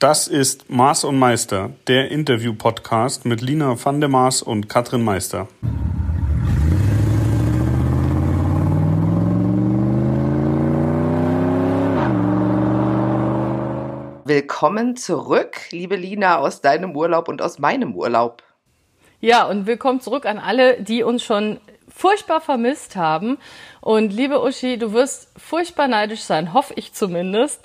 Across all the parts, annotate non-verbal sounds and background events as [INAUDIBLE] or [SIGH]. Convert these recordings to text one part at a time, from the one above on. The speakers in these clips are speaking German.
Das ist Maß und Meister, der Interview-Podcast mit Lina van der Maas und Katrin Meister. Willkommen zurück, liebe Lina, aus deinem Urlaub und aus meinem Urlaub. Ja, und willkommen zurück an alle, die uns schon furchtbar vermisst haben. Und liebe Uschi, du wirst furchtbar neidisch sein, hoffe ich zumindest.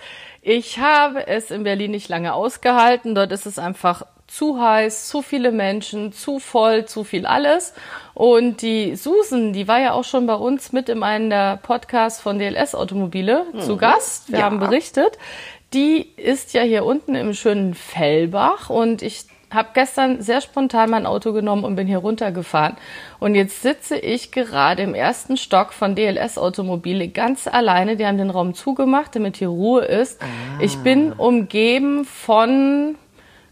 Ich habe es in Berlin nicht lange ausgehalten. Dort ist es einfach zu heiß, zu viele Menschen, zu voll, zu viel alles. Und die Susan, die war ja auch schon bei uns mit in einem der Podcasts von DLS Automobile mhm. zu Gast. Wir ja. haben berichtet. Die ist ja hier unten im schönen Fellbach und ich habe gestern sehr spontan mein Auto genommen und bin hier runtergefahren. Und jetzt sitze ich gerade im ersten Stock von DLS Automobile ganz alleine. Die haben den Raum zugemacht, damit hier Ruhe ist. Ah. Ich bin umgeben von,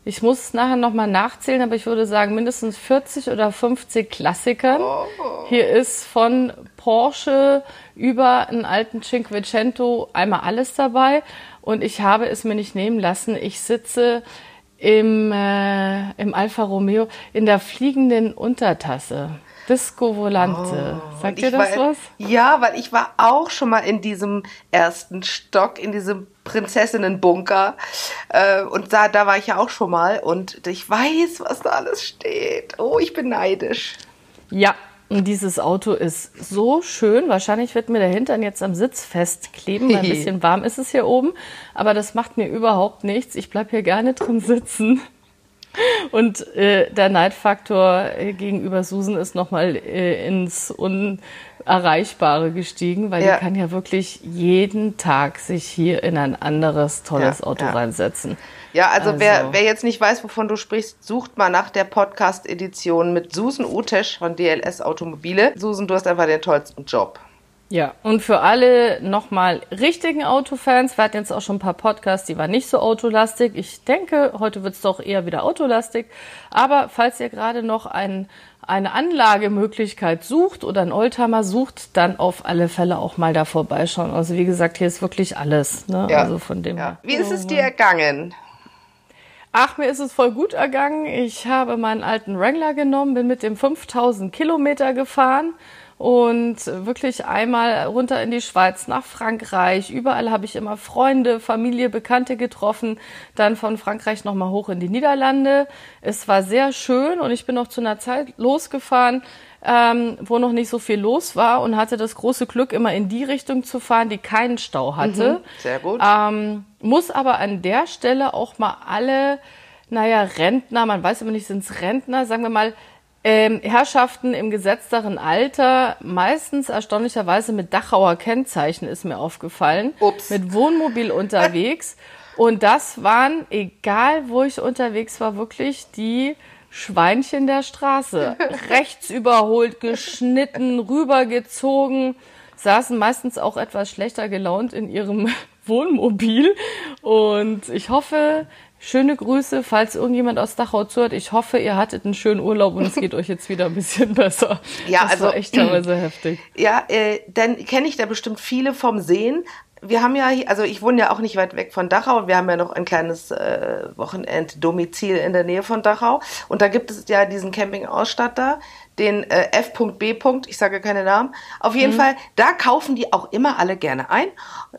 ich muss es nachher nochmal nachzählen, aber ich würde sagen mindestens 40 oder 50 Klassikern. Oh. Hier ist von Porsche über einen alten Cinquecento einmal alles dabei. Und ich habe es mir nicht nehmen lassen. Ich sitze im, äh, im Alfa Romeo in der fliegenden Untertasse. Disco Volante. Oh, Sagt dir das war, was? Ja, weil ich war auch schon mal in diesem ersten Stock, in diesem Prinzessinnenbunker. Äh, und da, da war ich ja auch schon mal. Und ich weiß, was da alles steht. Oh, ich bin neidisch. Ja, und dieses Auto ist so schön. Wahrscheinlich wird mir der Hintern jetzt am Sitz festkleben, weil ein [LAUGHS] bisschen warm ist es hier oben. Aber das macht mir überhaupt nichts. Ich bleib hier gerne drin sitzen. Und äh, der Neidfaktor äh, gegenüber Susan ist nochmal äh, ins Unerreichbare gestiegen, weil ja. die kann ja wirklich jeden Tag sich hier in ein anderes tolles ja, Auto ja. reinsetzen. Ja, also, also, Wer, wer jetzt nicht weiß, wovon du sprichst, sucht mal nach der Podcast-Edition mit Susan Utesch von DLS Automobile. Susan, du hast einfach den tollsten Job. Ja, und für alle nochmal richtigen Autofans, wir hatten jetzt auch schon ein paar Podcasts, die waren nicht so autolastig. Ich denke, heute wird es doch eher wieder autolastig. Aber falls ihr gerade noch ein, eine Anlagemöglichkeit sucht oder einen Oldtimer sucht, dann auf alle Fälle auch mal da vorbeischauen. Also wie gesagt, hier ist wirklich alles. Ne? Ja. Also von dem ja. Wie ist es dir ergangen? Ach, mir ist es voll gut ergangen. Ich habe meinen alten Wrangler genommen, bin mit dem 5000 Kilometer gefahren und wirklich einmal runter in die Schweiz, nach Frankreich. Überall habe ich immer Freunde, Familie, Bekannte getroffen. Dann von Frankreich nochmal hoch in die Niederlande. Es war sehr schön und ich bin noch zu einer Zeit losgefahren, ähm, wo noch nicht so viel los war und hatte das große Glück, immer in die Richtung zu fahren, die keinen Stau hatte. Mhm, sehr gut. Ähm, muss aber an der Stelle auch mal alle, naja, Rentner, man weiß immer nicht, sind es Rentner, sagen wir mal, ähm, Herrschaften im gesetzteren Alter, meistens erstaunlicherweise mit Dachauer Kennzeichen, ist mir aufgefallen, Ups. mit Wohnmobil unterwegs. [LAUGHS] Und das waren, egal wo ich unterwegs war, wirklich die Schweinchen der Straße. [LAUGHS] Rechts überholt, geschnitten, rübergezogen, saßen meistens auch etwas schlechter gelaunt in ihrem [LAUGHS] Wohnmobil. Und ich hoffe, schöne Grüße, falls irgendjemand aus Dachau zuhört. Ich hoffe, ihr hattet einen schönen Urlaub und es geht [LAUGHS] euch jetzt wieder ein bisschen besser. Ja, das also echt teilweise [CLEARS THROAT] heftig. Ja, äh, dann kenne ich da bestimmt viele vom Sehen wir haben ja, also ich wohne ja auch nicht weit weg von Dachau. Wir haben ja noch ein kleines äh, Wochenenddomizil in der Nähe von Dachau. Und da gibt es ja diesen Campingausstatter, den äh, F.B. Ich sage keine Namen. Auf jeden mhm. Fall, da kaufen die auch immer alle gerne ein.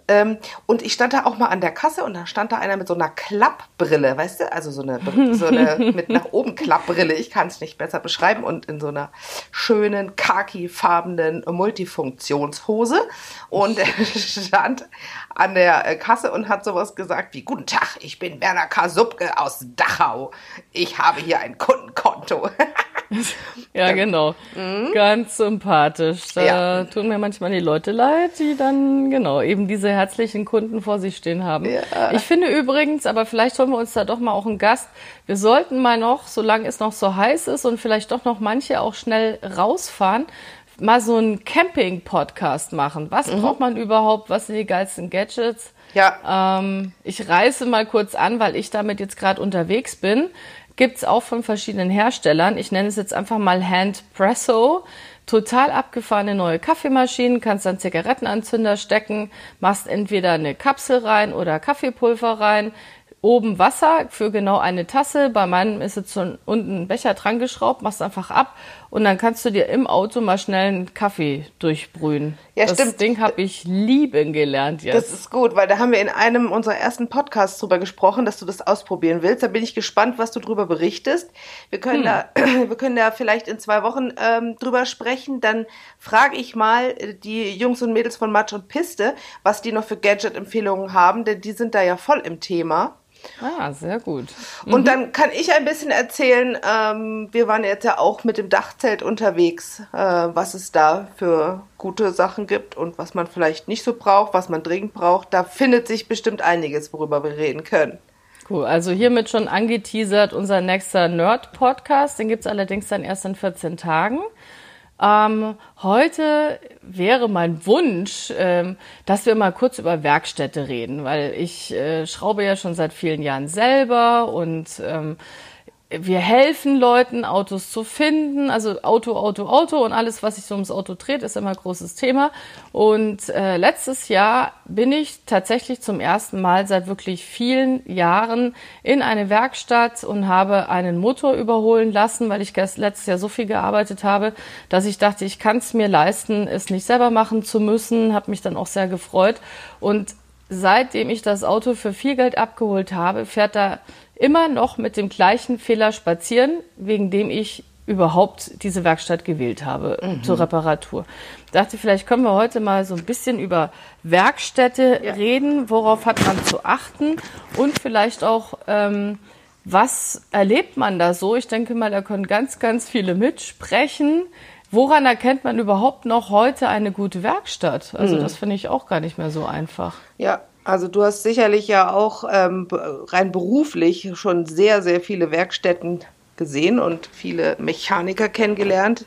Ähm, und ich stand da auch mal an der Kasse und da stand da einer mit so einer Klappbrille, weißt du? Also so eine, [LAUGHS] so eine mit nach oben Klappbrille. Ich kann es nicht besser beschreiben. Und in so einer schönen khaki-farbenen Multifunktionshose. Und er [LAUGHS] stand an der äh, Kasse und hat sowas gesagt wie, guten Tag, ich bin Werner K. Subke aus Dachau. Ich habe hier ein Kundenkonto. [LAUGHS] ja, genau. Mhm. Ganz sympathisch. Da ja. tun mir manchmal die Leute leid, die dann, genau, eben diese herzlichen Kunden vor sich stehen haben. Ja. Ich finde übrigens, aber vielleicht holen wir uns da doch mal auch einen Gast. Wir sollten mal noch, solange es noch so heiß ist und vielleicht doch noch manche auch schnell rausfahren, mal so einen Camping-Podcast machen. Was mhm. braucht man überhaupt? Was sind die geilsten Gadgets? Ja. Ähm, ich reiße mal kurz an, weil ich damit jetzt gerade unterwegs bin. Gibt's auch von verschiedenen Herstellern. Ich nenne es jetzt einfach mal Handpresso. Total abgefahrene neue Kaffeemaschinen, kannst dann Zigarettenanzünder stecken, machst entweder eine Kapsel rein oder Kaffeepulver rein, oben Wasser für genau eine Tasse. Bei meinem ist jetzt so unten ein Becher dran geschraubt, machst einfach ab und dann kannst du dir im Auto mal schnell einen Kaffee durchbrühen. Ja, das stimmt. Ding habe ich lieben gelernt jetzt. Das ist gut, weil da haben wir in einem unserer ersten Podcasts drüber gesprochen, dass du das ausprobieren willst. Da bin ich gespannt, was du drüber berichtest. Wir können hm. da, [CLEARS THROAT] wir können da vielleicht in zwei Wochen ähm, drüber sprechen. Dann frage ich mal die Jungs und Mädels von Match und Piste, was die noch für Gadget-Empfehlungen haben, denn die sind da ja voll im Thema. Ah, sehr gut. Mhm. Und dann kann ich ein bisschen erzählen, ähm, wir waren jetzt ja auch mit dem Dachzelt unterwegs, äh, was es da für gute Sachen gibt und was man vielleicht nicht so braucht, was man dringend braucht. Da findet sich bestimmt einiges, worüber wir reden können. Cool, also hiermit schon angeteasert unser nächster Nerd-Podcast. Den gibt es allerdings dann erst in 14 Tagen. Ähm, heute wäre mein Wunsch, ähm, dass wir mal kurz über Werkstätte reden, weil ich äh, schraube ja schon seit vielen Jahren selber und ähm, wir helfen Leuten, Autos zu finden. Also Auto, Auto, Auto und alles, was sich so ums Auto dreht, ist immer ein großes Thema. Und äh, letztes Jahr bin ich tatsächlich zum ersten Mal seit wirklich vielen Jahren in eine Werkstatt und habe einen Motor überholen lassen, weil ich letztes Jahr so viel gearbeitet habe, dass ich dachte, ich kann es mir leisten, es nicht selber machen zu müssen. Habe mich dann auch sehr gefreut. Und seitdem ich das Auto für viel Geld abgeholt habe, fährt da immer noch mit dem gleichen Fehler spazieren, wegen dem ich überhaupt diese Werkstatt gewählt habe mhm. zur Reparatur. Ich dachte, vielleicht können wir heute mal so ein bisschen über Werkstätte ja. reden, worauf hat man zu achten und vielleicht auch, ähm, was erlebt man da so? Ich denke mal, da können ganz, ganz viele mitsprechen. Woran erkennt man überhaupt noch heute eine gute Werkstatt? Also mhm. das finde ich auch gar nicht mehr so einfach. Ja, also du hast sicherlich ja auch ähm, rein beruflich schon sehr, sehr viele Werkstätten gesehen und viele Mechaniker kennengelernt.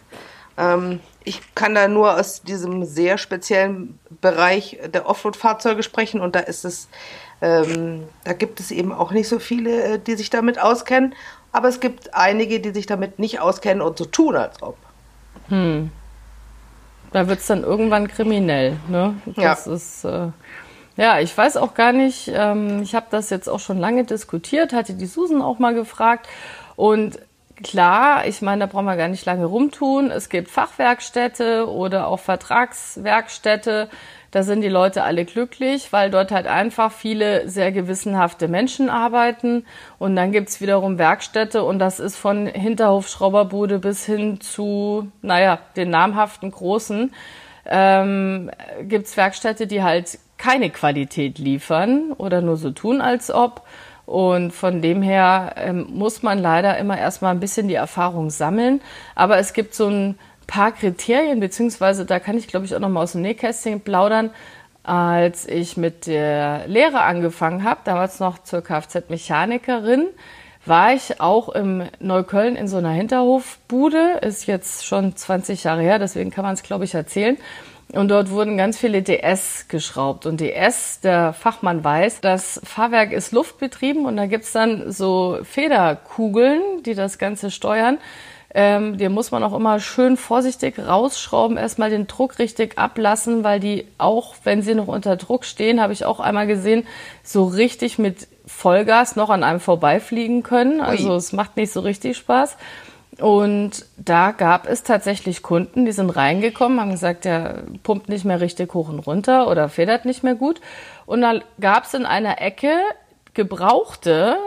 Ähm, ich kann da nur aus diesem sehr speziellen Bereich der Offroad-Fahrzeuge sprechen und da ist es, ähm, da gibt es eben auch nicht so viele, äh, die sich damit auskennen. Aber es gibt einige, die sich damit nicht auskennen und so tun, als ob. Hm. Da wird es dann irgendwann kriminell, ne? Das ja. ist. Äh ja, ich weiß auch gar nicht, ähm, ich habe das jetzt auch schon lange diskutiert, hatte die Susan auch mal gefragt und klar, ich meine, da brauchen wir gar nicht lange rumtun. Es gibt Fachwerkstätte oder auch Vertragswerkstätte. Da sind die Leute alle glücklich, weil dort halt einfach viele sehr gewissenhafte Menschen arbeiten. Und dann gibt's wiederum Werkstätte und das ist von Hinterhofschrauberbude bis hin zu, naja, den namhaften Großen. Ähm, gibt's Werkstätte, die halt keine Qualität liefern oder nur so tun, als ob. Und von dem her ähm, muss man leider immer erstmal ein bisschen die Erfahrung sammeln. Aber es gibt so ein paar Kriterien, beziehungsweise da kann ich, glaube ich, auch nochmal aus dem Nähkästchen plaudern. Als ich mit der Lehre angefangen habe, damals noch zur Kfz-Mechanikerin, war ich auch im Neukölln in so einer Hinterhofbude. Ist jetzt schon 20 Jahre her, deswegen kann man es, glaube ich, erzählen. Und dort wurden ganz viele DS geschraubt. Und DS, der Fachmann weiß, das Fahrwerk ist luftbetrieben und da gibt's dann so Federkugeln, die das Ganze steuern. Ähm, die muss man auch immer schön vorsichtig rausschrauben, erstmal den Druck richtig ablassen, weil die auch, wenn sie noch unter Druck stehen, habe ich auch einmal gesehen, so richtig mit Vollgas noch an einem vorbeifliegen können. Also Ui. es macht nicht so richtig Spaß. Und da gab es tatsächlich Kunden, die sind reingekommen, haben gesagt, der pumpt nicht mehr richtig hoch und runter oder federt nicht mehr gut. Und dann gab es in einer Ecke gebrauchte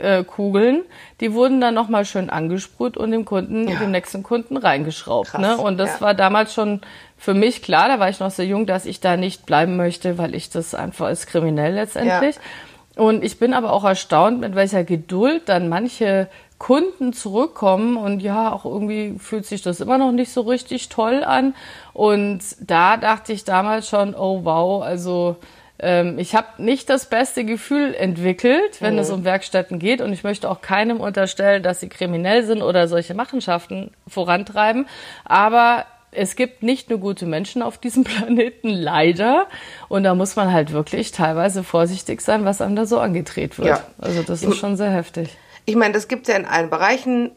äh, Kugeln, die wurden dann nochmal schön angesprüht und dem Kunden, ja. dem nächsten Kunden reingeschraubt. Krass, ne? Und das ja. war damals schon für mich klar, da war ich noch so jung, dass ich da nicht bleiben möchte, weil ich das einfach als kriminell letztendlich. Ja. Und ich bin aber auch erstaunt, mit welcher Geduld dann manche Kunden zurückkommen und ja, auch irgendwie fühlt sich das immer noch nicht so richtig toll an. Und da dachte ich damals schon, oh wow, also ähm, ich habe nicht das beste Gefühl entwickelt, wenn mhm. es um Werkstätten geht. Und ich möchte auch keinem unterstellen, dass sie kriminell sind oder solche Machenschaften vorantreiben. Aber es gibt nicht nur gute Menschen auf diesem [LAUGHS] Planeten, leider. Und da muss man halt wirklich teilweise vorsichtig sein, was einem da so angedreht wird. Ja. Also das ist schon sehr heftig. Ich meine, das gibt es ja in allen Bereichen,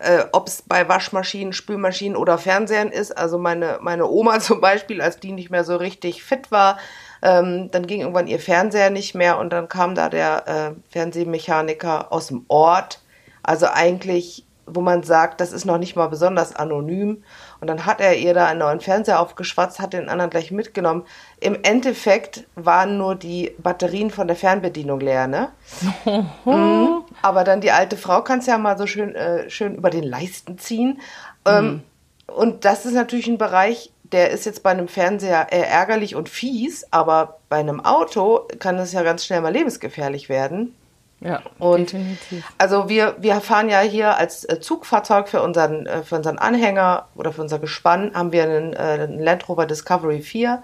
äh, ob es bei Waschmaschinen, Spülmaschinen oder Fernsehern ist. Also meine, meine Oma [LAUGHS] zum Beispiel, als die nicht mehr so richtig fit war, Ähm, dann ging irgendwann ihr Fernseher nicht mehr und dann kam da der äh, Fernsehmechaniker aus dem Ort. Also eigentlich, wo man sagt, das ist noch nicht mal besonders anonym. Und dann hat er ihr da einen neuen Fernseher aufgeschwatzt, hat den anderen gleich mitgenommen. Im Endeffekt waren nur die Batterien von der Fernbedienung leer, ne? [LAUGHS] mhm. Aber dann die alte Frau kann es ja mal so schön, äh, schön über den Leisten ziehen. Ähm, mhm. Und das ist natürlich ein Bereich, der ist jetzt bei einem Fernseher eher ärgerlich und fies, aber bei einem Auto kann es ja ganz schnell mal lebensgefährlich werden. Ja, und definitiv. Also wir, wir fahren ja hier als äh, Zugfahrzeug für unseren, äh, für unseren Anhänger oder für unser Gespann haben wir einen, äh, einen Land Rover Discovery 4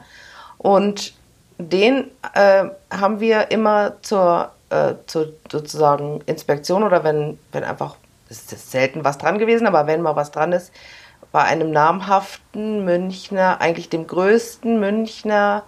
und den äh, haben wir immer zur, äh, zur sozusagen Inspektion oder wenn, wenn einfach, es ist selten was dran gewesen, aber wenn mal was dran ist, bei einem namhaften Münchner, eigentlich dem größten Münchner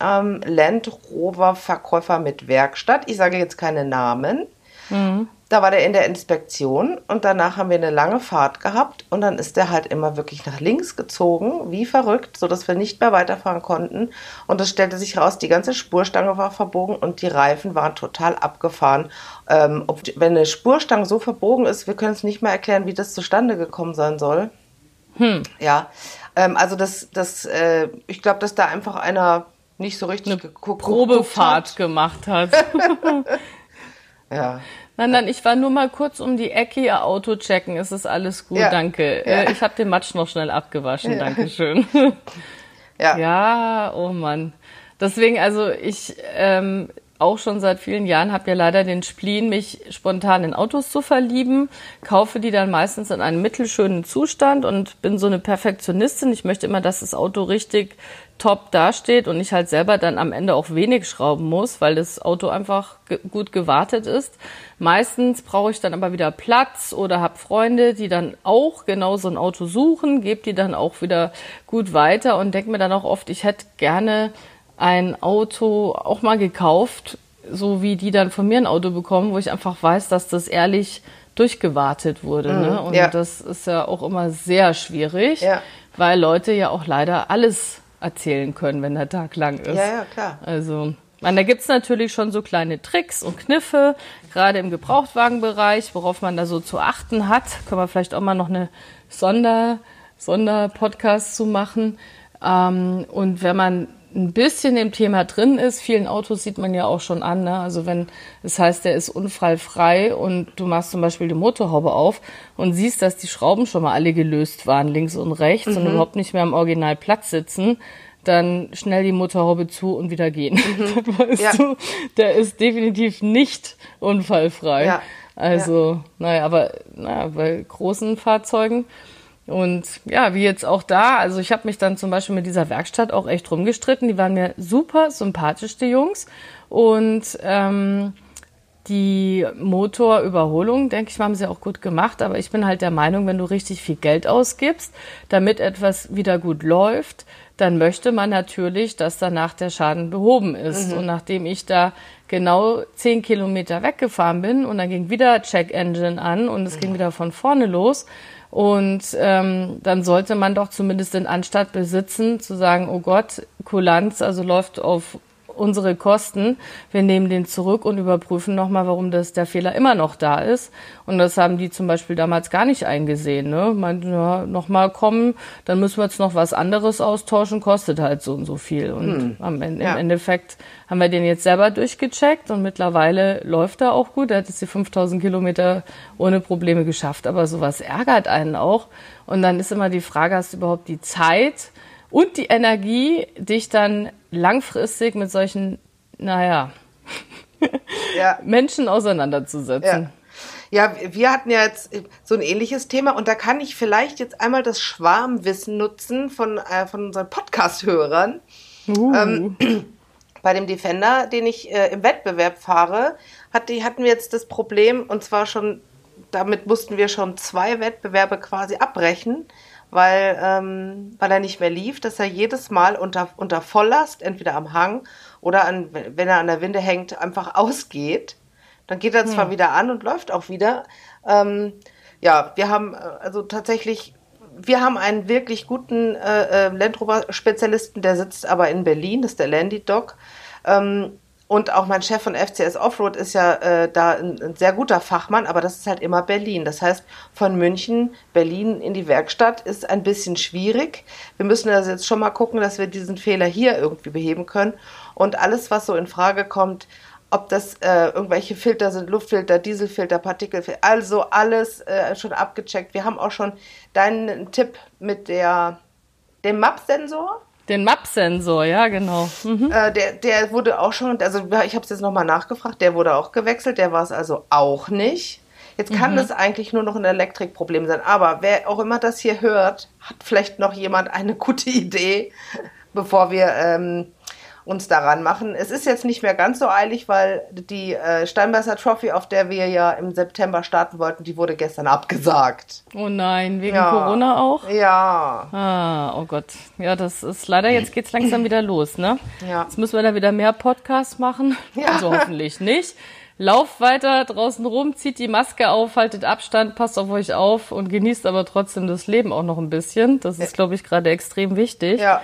ähm, Land Rover Verkäufer mit Werkstatt. Ich sage jetzt keine Namen. Mhm. Da war der in der Inspektion und danach haben wir eine lange Fahrt gehabt und dann ist der halt immer wirklich nach links gezogen, wie verrückt, sodass wir nicht mehr weiterfahren konnten. Und es stellte sich raus, die ganze Spurstange war verbogen und die Reifen waren total abgefahren. Ähm, ob, wenn eine Spurstange so verbogen ist, wir können es nicht mehr erklären, wie das zustande gekommen sein soll. Hm. Ja, ähm, also das, das, äh, ich glaube, dass da einfach einer nicht so richtig eine geguckt, Probefahrt hat. gemacht hat. [LAUGHS] ja. Nein, nein, ich war nur mal kurz um die Ecke, ihr Auto checken. Es ist alles gut, ja. danke. Ja. Äh, ich habe den Matsch noch schnell abgewaschen, ja. danke schön. Ja. [LAUGHS] Ja, oh Mann. Deswegen, also ich ähm, auch schon seit vielen Jahren habe ja leider den Spleen, mich spontan in Autos zu verlieben, kaufe die dann meistens in einem mittelschönen Zustand und bin so eine Perfektionistin. Ich möchte immer, dass das Auto richtig top dasteht und ich halt selber dann am Ende auch wenig schrauben muss, weil das Auto einfach ge gut gewartet ist. Meistens brauche ich dann aber wieder Platz oder habe Freunde, die dann auch genau so ein Auto suchen, gebe die dann auch wieder gut weiter und denke mir dann auch oft, ich hätte gerne ein Auto auch mal gekauft, so wie die dann von mir ein Auto bekommen, wo ich einfach weiß, dass das ehrlich durchgewartet wurde. Mhm, ne? Und ja. das ist ja auch immer sehr schwierig, ja. weil Leute ja auch leider alles erzählen können, wenn der Tag lang ist. Ja, ja, klar. Also, man, da gibt's natürlich schon so kleine Tricks und Kniffe, gerade im Gebrauchtwagenbereich, worauf man da so zu achten hat. Können wir vielleicht auch mal noch eine Sonder, Sonderpodcast zu machen. Ähm, und wenn man ein bisschen im Thema drin ist. Vielen Autos sieht man ja auch schon an. Ne? Also wenn das heißt, der ist unfallfrei und du machst zum Beispiel die Motorhaube auf und siehst, dass die Schrauben schon mal alle gelöst waren, links und rechts mhm. und überhaupt nicht mehr am Original Platz sitzen, dann schnell die Motorhaube zu und wieder gehen. Mhm. [LAUGHS] dann weißt ja. du, der ist definitiv nicht unfallfrei. Ja. Also, ja. naja, aber naja, bei großen Fahrzeugen und ja, wie jetzt auch da, also ich habe mich dann zum Beispiel mit dieser Werkstatt auch echt rumgestritten. Die waren mir super sympathisch, die Jungs. Und ähm, die Motorüberholung, denke ich haben sie auch gut gemacht. Aber ich bin halt der Meinung, wenn du richtig viel Geld ausgibst, damit etwas wieder gut läuft, dann möchte man natürlich, dass danach der Schaden behoben ist. Mhm. Und nachdem ich da genau zehn Kilometer weggefahren bin und dann ging wieder Check Engine an und es mhm. ging wieder von vorne los, und ähm, dann sollte man doch zumindest den Anstatt besitzen, zu sagen, oh Gott, Kulanz, also läuft auf unsere Kosten. Wir nehmen den zurück und überprüfen nochmal, warum das der Fehler immer noch da ist. Und das haben die zum Beispiel damals gar nicht eingesehen. Ne? Meinten, ja, nochmal kommen, dann müssen wir jetzt noch was anderes austauschen, kostet halt so und so viel. Und hm. am Ende, ja. im Endeffekt haben wir den jetzt selber durchgecheckt und mittlerweile läuft er auch gut. Er hat jetzt die 5000 Kilometer ohne Probleme geschafft. Aber sowas ärgert einen auch. Und dann ist immer die Frage, hast du überhaupt die Zeit, und die Energie, dich dann langfristig mit solchen, naja, [LAUGHS] ja. Menschen auseinanderzusetzen. Ja. ja. wir hatten ja jetzt so ein ähnliches Thema und da kann ich vielleicht jetzt einmal das Schwarmwissen nutzen von, äh, von unseren Podcast-Hörern. Uh. Ähm, [CLEARS THROAT] bei dem Defender, den ich äh, im Wettbewerb fahre, hatte, hatten wir jetzt das Problem und zwar schon, damit mussten wir schon zwei Wettbewerbe quasi abbrechen, weil, ähm, weil er nicht mehr lief, dass er jedes Mal unter, unter Volllast, entweder am Hang oder an, wenn er an der Winde hängt, einfach [LAUGHS] ausgeht. Dann geht er zwar hm. wieder an und läuft auch wieder. Ähm, ja, wir haben äh, also tatsächlich wir haben einen wirklich guten äh, äh Land Rover Spezialisten, der sitzt aber in Berlin, das ist der Landy Doc. Ähm, und auch mein Chef von FCS Offroad ist ja äh, da ein, ein, sehr guter Fachmann, aber das ist halt immer Berlin. Das heißt, von München, Berlin in die Werkstatt ist ein bisschen schwierig. Wir müssen also jetzt schon mal gucken, dass wir diesen Fehler hier irgendwie beheben können. Und alles, was so in Frage kommt, ob das äh, irgendwelche Filter sind, Luftfilter, Dieselfilter, Partikelfilter, also alles äh, schon abgecheckt. Wir haben auch schon deinen Tipp mit der, dem MAP-Sensor den MAP-Sensor, ja, genau. Mhm. Äh, der, der wurde auch schon, also ich habe es jetzt nochmal nachgefragt, der wurde auch gewechselt, der war es also auch nicht. Jetzt kann mhm. das eigentlich nur noch ein Elektrikproblem sein. Aber wer auch immer das hier hört, hat vielleicht noch jemand eine gute Idee, bevor wir ähm, uns daran machen. Es ist jetzt nicht mehr ganz so eilig, weil die äh, Steinbeißer Trophy, auf der wir ja im September starten wollten, die wurde gestern abgesagt. Oh nein, wegen ja. Corona auch? Ja. Ah, oh Gott. Ja, das ist leider, jetzt geht's langsam wieder los, ne? Ja. Jetzt müssen wir da wieder mehr Podcasts machen. Ja. Also hoffentlich nicht. Lauft weiter draußen rum, zieht die Maske auf, haltet Abstand, passt auf euch auf und genießt aber trotzdem das Leben auch noch ein bisschen. Das ist, glaube ich, gerade extrem wichtig. Ja.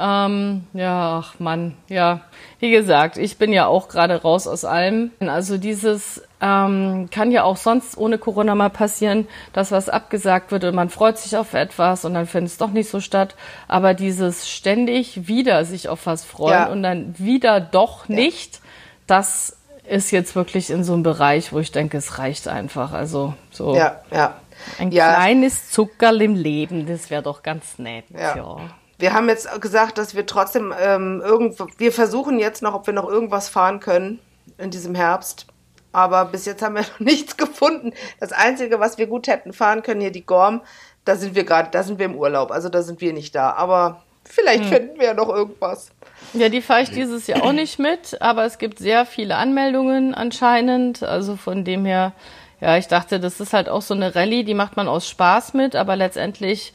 Ähm, ja, ach Mann, ja. Wie gesagt, ich bin ja auch gerade raus aus allem. Also dieses ähm, kann ja auch sonst ohne Corona mal passieren, dass was abgesagt wird und man freut sich auf etwas und dann findet es doch nicht so statt. Aber dieses ständig wieder sich auf was freuen ja. und dann wieder doch nicht, ja. das ist jetzt wirklich in so einem Bereich, wo ich denke, es reicht einfach. Also so. Ja, ja. Ein ja. kleines Zuckerl im Leben, das wäre doch ganz nett. Ja. ja wir haben jetzt gesagt, dass wir trotzdem ähm, irgendwo, wir versuchen jetzt noch, ob wir noch irgendwas fahren können in diesem Herbst. Aber bis jetzt haben wir [LAUGHS] noch nichts gefunden. Das Einzige, was wir gut hätten fahren können, hier die Gorm, da sind wir gerade, da sind wir im Urlaub. Also da sind wir nicht da. Aber vielleicht hm. finden wir ja noch irgendwas. Ja, die fahre ich dieses Jahr auch nicht mit, aber es gibt sehr viele Anmeldungen anscheinend. Also von dem her, ja, ich dachte, das ist halt auch so eine Rallye, die macht man aus Spaß mit, aber letztendlich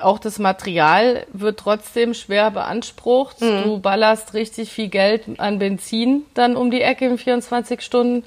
auch das Material wird trotzdem schwer beansprucht. Mhm. Du ballerst richtig viel Geld an Benzin dann um die Ecke in 24 Stunden.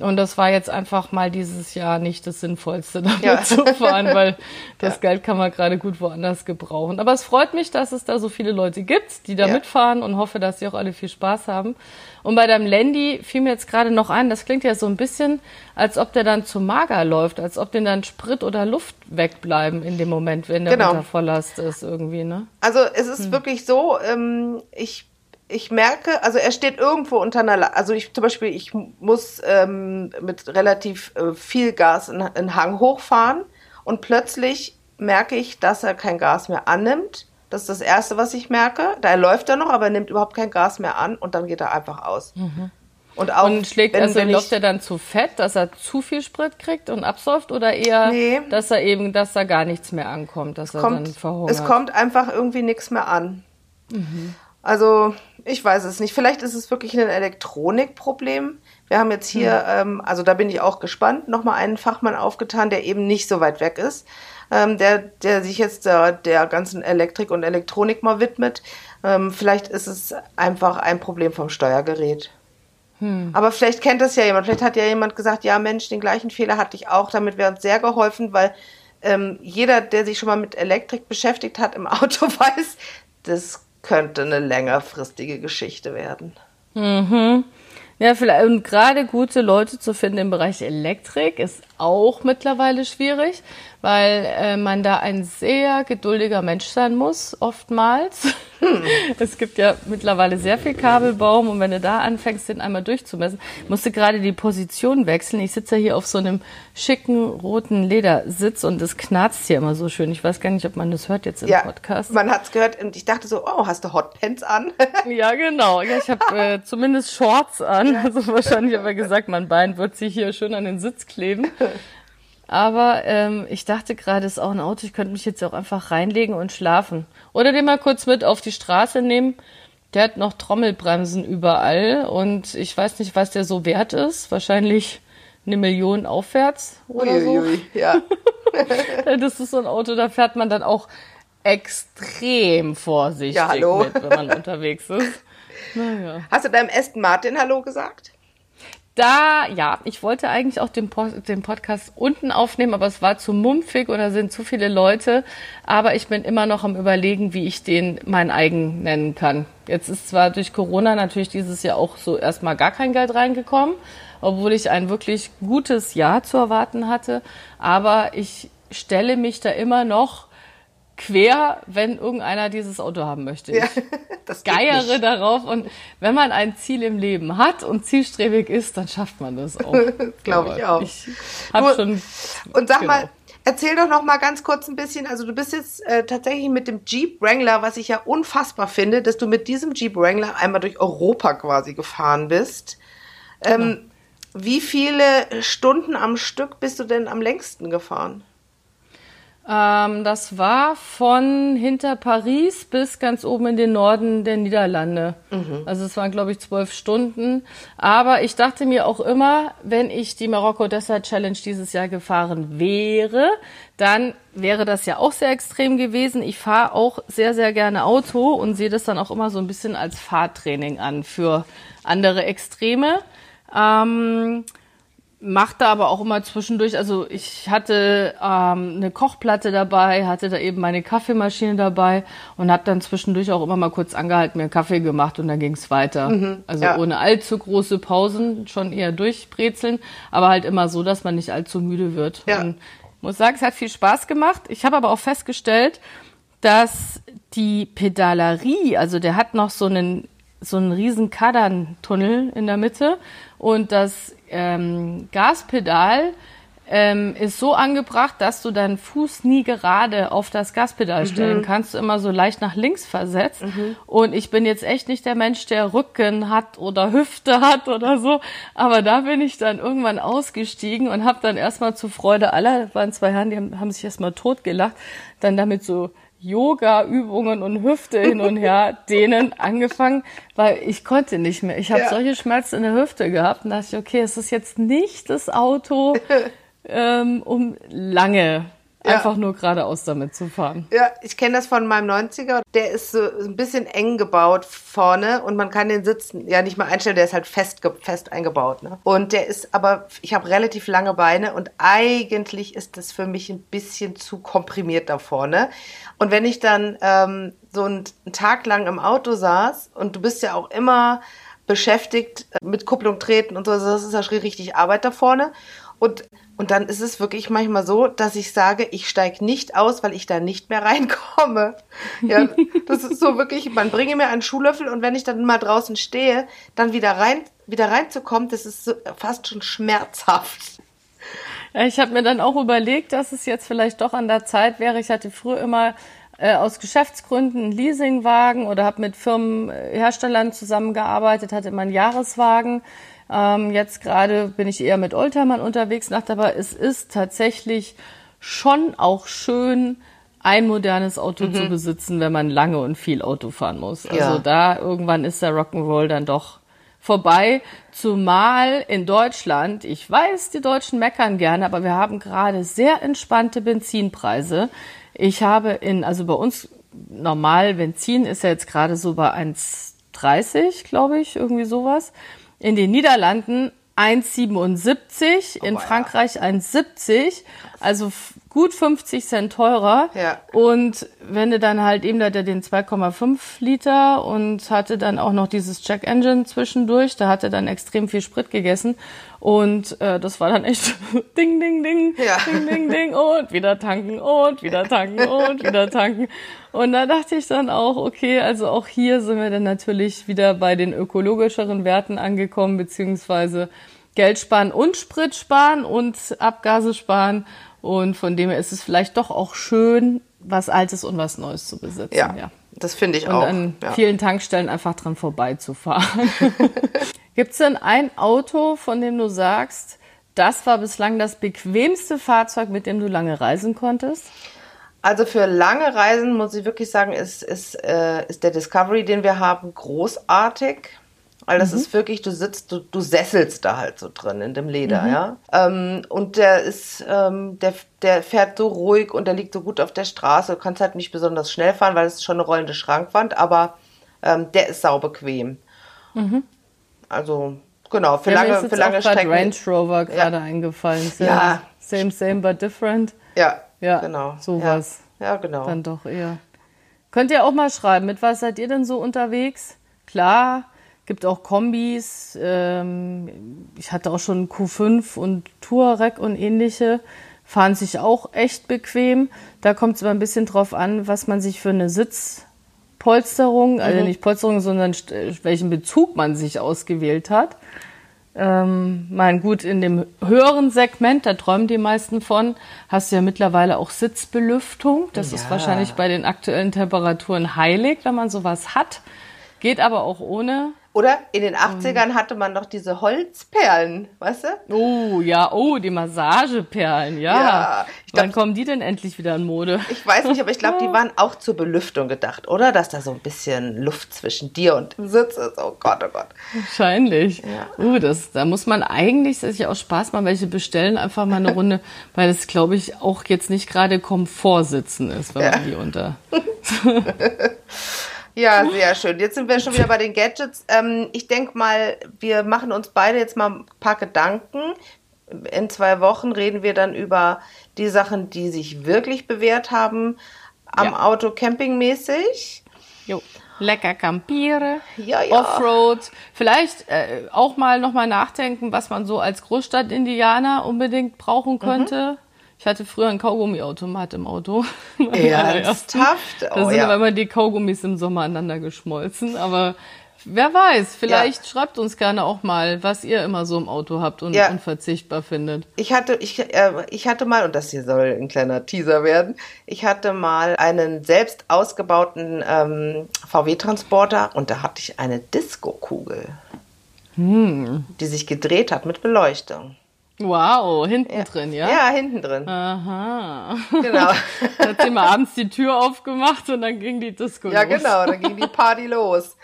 Und das war jetzt einfach mal dieses Jahr nicht das Sinnvollste, [LAUGHS] damit ja. zu fahren, weil [LAUGHS] das ja. Geld kann man gerade gut woanders gebrauchen. Aber es freut mich, dass es da so viele Leute gibt, die da ja. mitfahren und hoffe, dass sie auch alle viel Spaß haben. Und bei deinem Landy fiel mir jetzt gerade noch ein, das klingt ja so ein bisschen, als ob der dann zu mager läuft, als ob den dann Sprit oder Luft wegbleiben in dem Moment, wenn der genau. unter Volllast ist irgendwie, ne? Also es ist hm. wirklich so, ähm, ich ich merke, also er steht irgendwo unter einer, also ich zum Beispiel, ich muss ähm, mit relativ äh, viel Gas einen Hang hochfahren und plötzlich merke ich, dass er kein Gas mehr annimmt. Das ist das Erste, was ich merke. Da läuft er noch, aber er nimmt überhaupt kein Gas mehr an und dann geht er einfach aus. Mhm. Und, auch, und schlägt, wenn, also wenn läuft er dann zu fett, dass er zu viel Sprit kriegt und absäuft oder eher, nee. dass er eben, dass da gar nichts mehr ankommt, dass es er kommt, dann verhungert? Es kommt einfach irgendwie nichts mehr an. Mhm. Also ich weiß es nicht. Vielleicht ist es wirklich ein Elektronikproblem. Wir haben jetzt hier, mhm. ähm, also da bin ich auch gespannt, nochmal einen Fachmann aufgetan, der eben nicht so weit weg ist, ähm, der, der sich jetzt äh, der ganzen Elektrik und Elektronik mal widmet. Ähm, vielleicht ist es einfach ein Problem vom Steuergerät. Hm. Aber vielleicht kennt das ja jemand. Vielleicht hat ja jemand gesagt, ja Mensch, den gleichen Fehler hatte ich auch. Damit wäre uns sehr geholfen, weil ähm, jeder, der sich schon mal mit Elektrik beschäftigt hat im [LAUGHS] Auto, weiß, das könnte eine längerfristige Geschichte werden. Mhm. Ja, vielleicht, und gerade gute Leute zu finden im Bereich Elektrik ist auch mittlerweile schwierig, weil äh, man da ein sehr geduldiger Mensch sein muss, oftmals. Hm. [LAUGHS] Es gibt ja mittlerweile sehr viel Kabelbaum und wenn du da anfängst, den einmal durchzumessen, musst du gerade die Position wechseln. Ich sitze ja hier auf so einem schicken roten Ledersitz und es knarzt hier immer so schön. Ich weiß gar nicht, ob man das hört jetzt im ja, Podcast. Man hat es gehört und ich dachte so, oh, hast du Hotpants an? [LAUGHS] [LAUGHS] ja, genau. Ja, ich habe äh, zumindest Shorts an. Also wahrscheinlich aber gesagt, mein Bein wird sich hier schön an den Sitz kleben. Aber ähm, ich dachte gerade, es ist auch ein Auto, ich könnte mich jetzt auch einfach reinlegen und schlafen. Oder den mal kurz mit auf die Straße nehmen. Der hat noch Trommelbremsen überall und ich weiß nicht, was der so wert ist. Wahrscheinlich eine Million aufwärts oder Uiuiui, so. ja. [LAUGHS] das ist so ein Auto, da fährt man dann auch extrem vorsichtig ja, mit, wenn man unterwegs ist. Naja. Hast du deinem Aston Martin Hallo gesagt? Da, ja, ich wollte eigentlich auch den, den Podcast unten aufnehmen, aber es war zu mumpfig oder sind zu viele Leute. Aber ich bin immer noch am überlegen, wie ich den mein eigen nennen kann. Jetzt ist zwar durch Corona natürlich dieses Jahr auch so erstmal gar kein Geld reingekommen, obwohl ich ein wirklich gutes Jahr zu erwarten hatte. Aber ich stelle mich da immer noch quer, wenn irgendeiner dieses Auto haben möchte. Ich ja, [LAUGHS] das geiere darauf und wenn man ein Ziel im Leben hat und zielstrebig ist, dann schafft man das auch. [LAUGHS] Glaube ich auch. Ich hab schon, und sag genau. mal, erzähl doch noch mal ganz kurz ein bisschen, also du bist jetzt äh, tatsächlich mit dem Jeep Wrangler, was ich ja unfassbar finde, dass du mit diesem Jeep Wrangler einmal durch Europa quasi gefahren bist. Ähm, ja. Wie viele Stunden am Stück bist du denn am längsten gefahren? Ähm, das war von hinter Paris bis ganz oben in den Norden der Niederlande. Mhm. Also es waren, glaube ich, zwölf Stunden. Aber ich dachte mir auch immer, wenn ich die Marokko Desert Challenge dieses Jahr gefahren wäre, dann wäre das ja auch sehr extrem gewesen. Ich fahre auch sehr, sehr gerne Auto und sehe das dann auch immer so ein bisschen als Fahrtraining an für andere Extreme. Ähm, macht da aber auch immer zwischendurch, also ich hatte ähm, eine Kochplatte dabei, hatte da eben meine Kaffeemaschine dabei und habe dann zwischendurch auch immer mal kurz angehalten, mir Kaffee gemacht und dann ging's weiter. Mhm, also ja. ohne allzu große Pausen, schon eher durchbrezeln, aber halt immer so, dass man nicht allzu müde wird. Ja. Und muss sagen, es hat viel Spaß gemacht. Ich habe aber auch festgestellt, dass die Pedalerie, also der hat noch so einen so einen riesen Kadern-Tunnel in der Mitte und das ähm, Gaspedal ähm, ist so angebracht, dass du deinen Fuß nie gerade auf das Gaspedal mhm. stellen kannst, du immer so leicht nach links versetzt. Mhm. Und ich bin jetzt echt nicht der Mensch, der Rücken hat oder Hüfte hat oder so, aber da bin ich dann irgendwann ausgestiegen und habe dann erstmal zur Freude aller, waren zwei Herren, die haben, haben sich erstmal totgelacht, dann damit so Yoga-Übungen und Hüfte hin und her dehnen angefangen, weil ich konnte nicht mehr. Ich habe ja. solche Schmerzen in der Hüfte gehabt und dachte ich, okay, es ist jetzt nicht das Auto, [LAUGHS] ähm, um lange ja. einfach nur geradeaus damit zu fahren. Ja, ich kenne das von meinem 90er. Der ist so ein bisschen eng gebaut vorne und man kann den Sitz ja nicht mal einstellen, der ist halt fest, fest eingebaut. Ne? Und der ist aber, ich habe relativ lange Beine und eigentlich ist das für mich ein bisschen zu komprimiert da vorne. Und wenn ich dann ähm, so einen, Tag lang im Auto saß und du bist ja auch immer beschäftigt mit Kupplung treten und so, das ist ja richtig Arbeit da vorne. Und und dann ist es wirklich manchmal so, dass ich sage, ich steige nicht aus, weil ich da nicht mehr [LAUGHS] reinkomme. Ja, das ist so wirklich, man bringe mir einen Schuhlöffel und wenn ich dann mal draußen stehe, dann wieder rein, wieder reinzukommen, das ist so fast schon schmerzhaft. Ja, ich habe mir dann auch überlegt, dass es jetzt vielleicht doch an der Zeit wäre. Ich hatte früher immer äh, aus Geschäftsgründen einen Leasingwagen oder habe mit Firmenherstellern zusammengearbeitet, hatte immer einen Jahreswagen ähm, jetzt gerade bin ich eher mit Oldtimern unterwegs, dachte aber, es ist tatsächlich schon auch schön, ein modernes Auto mhm. zu besitzen, wenn man lange und viel Auto fahren muss. Also ja. da irgendwann ist der Rock'n'Roll dann doch vorbei. Zumal in Deutschland, ich weiß, die Deutschen meckern gerne, aber wir haben gerade sehr entspannte Benzinpreise. Ich habe in, also bei uns normal Benzin ist ja jetzt gerade so bei 1,30, glaube ich, irgendwie sowas in den Niederlanden 1,77, in Frankreich ja. 1,70, also gut 50 Cent teurer. Ja. Und wenn du dann halt eben, da hat er den 2,5 Liter und hatte dann auch noch dieses Check Engine zwischendurch, da hat er dann extrem viel Sprit gegessen. Und äh, das war dann echt [LAUGHS] ding, ding, ding, ja. ding, ding, ding und wieder tanken und wieder tanken und wieder tanken. Und da dachte ich dann auch, okay, also auch hier sind wir dann natürlich wieder bei den ökologischeren Werten angekommen, beziehungsweise Geld sparen und Sprit sparen und Abgase sparen. Und von dem her ist es vielleicht doch auch schön, was Altes und was Neues zu besitzen. Ja, ja. das finde ich und auch. Und an ja. vielen Tankstellen einfach dran vorbeizufahren. [LAUGHS] Gibt es denn ein Auto, von dem du sagst, das war bislang das bequemste Fahrzeug, mit dem du lange reisen konntest? Also für lange Reisen muss ich wirklich sagen, ist, ist, äh, ist der Discovery, den wir haben, großartig. Weil das mhm. ist wirklich, du sitzt, du, du sesselst da halt so drin in dem Leder, mhm. ja. Ähm, und der ist, ähm, der, der fährt so ruhig und der liegt so gut auf der Straße. Du kannst halt nicht besonders schnell fahren, weil es ist schon eine rollende Schrankwand, aber ähm, der ist saubequem. Mhm. Also Genau, für Ja, lange, ist für lange auch Strecken. Range Rover gerade eingefallen. Same, Ja. Same, same, but different. Ja, Ja, genau. sowas. Ja, ja genau. Dann doch eher. Könnt ihr auch mal schreiben, mit was seid ihr denn so unterwegs? Klar, gibt auch Kombis. Ähm, ich hatte auch schon Q5 und Touareg und ähnliche. Fahren sich auch echt bequem. Da kommt es immer ein bisschen drauf an, was man sich für eine Sitzpolsterung, also nicht Polsterung, sondern äh, welchen Bezug man sich ausgewählt hat. Ähm, mein gut, in dem höheren Segment, da träumen die meisten von, hast du ja mittlerweile auch Sitzbelüftung. Das ist Ja. wahrscheinlich bei den aktuellen Temperaturen heilig, wenn man sowas hat. Geht aber auch ohne. Oder in den 80ern hatte man noch diese Holzperlen, weißt du? Oh, ja, oh, die Massageperlen, ja. Ja, glaub- Wann kommen die denn endlich wieder in Mode? Ich weiß nicht, aber ich glaube, die [LAUGHS] waren auch zur Belüftung gedacht, oder? Dass da so ein bisschen Luft zwischen dir und dem Sitz ist. Oh Gott, oh Gott. Wahrscheinlich. Uh, das, da muss man eigentlich sich auch Spaß machen, welche bestellen, einfach mal eine Runde, [LAUGHS] weil das, glaube ich, auch jetzt nicht gerade Komfortsitzen ist, wenn man die unter. [LAUGHS] Ja, sehr schön. Jetzt sind wir schon wieder bei den Gadgets. Ähm, ich denke mal, wir machen uns beide jetzt mal ein paar Gedanken. In zwei Wochen reden wir dann über die Sachen, die sich wirklich bewährt haben am Ja. Auto campingmäßig. Jo. Lecker campiere, Ja, ja. Offroad, vielleicht äh, auch mal nochmal nachdenken, was man so als Großstadt-Indianer unbedingt brauchen könnte. Ich hatte früher ein Kaugummiautomat im Auto. [LAUGHS] Ernsthaft? Da Oh, sind ja. aber immer die Kaugummis im Sommer aneinander geschmolzen. Aber wer weiß, vielleicht schreibt uns gerne auch mal, was ihr immer so im Auto habt und Ja. unverzichtbar findet. Ich hatte, ich, äh, ich hatte mal, und das hier soll ein kleiner Teaser werden, ich hatte mal einen selbst ausgebauten ähm, VW-Transporter und da hatte ich eine Disco-Kugel, Hm. die sich gedreht hat mit Beleuchtung. Wow, hinten drin, ja? Ja, hinten drin. Aha. Genau. [LAUGHS] Da hat sie mal abends die Tür aufgemacht und dann ging die Disco Ja, los. genau, da ging die Party [LAUGHS] los.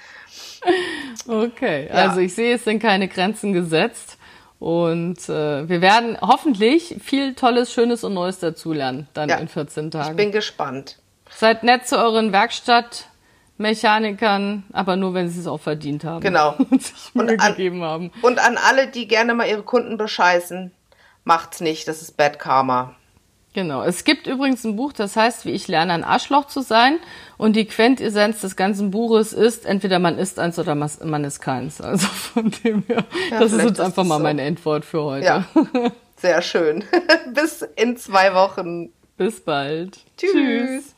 Okay, Ja. also ich sehe, es sind keine Grenzen gesetzt. Und äh, wir werden hoffentlich viel Tolles, Schönes und Neues dazulernen, dann Ja. in 14 Ich Tagen. bin gespannt. Seid nett zu euren Werkstattmechanikern, aber nur, wenn sie es auch verdient haben. Genau. [LAUGHS] Und sich Und Mühe an- gegeben haben. Und an alle, die gerne mal ihre Kunden bescheißen, macht's nicht, das ist Bad Karma. Genau. Es gibt übrigens ein Buch, das heißt, wie ich lerne, ein Arschloch zu sein. Und die Quintessenz des ganzen Buches ist, entweder man ist eins oder man ist keins. Also von dem her, das ist jetzt ist einfach es mal so. mein Endwort für heute. Ja, [LAUGHS] sehr schön. [LAUGHS] Bis in zwei Wochen. Bis bald. Tschüss.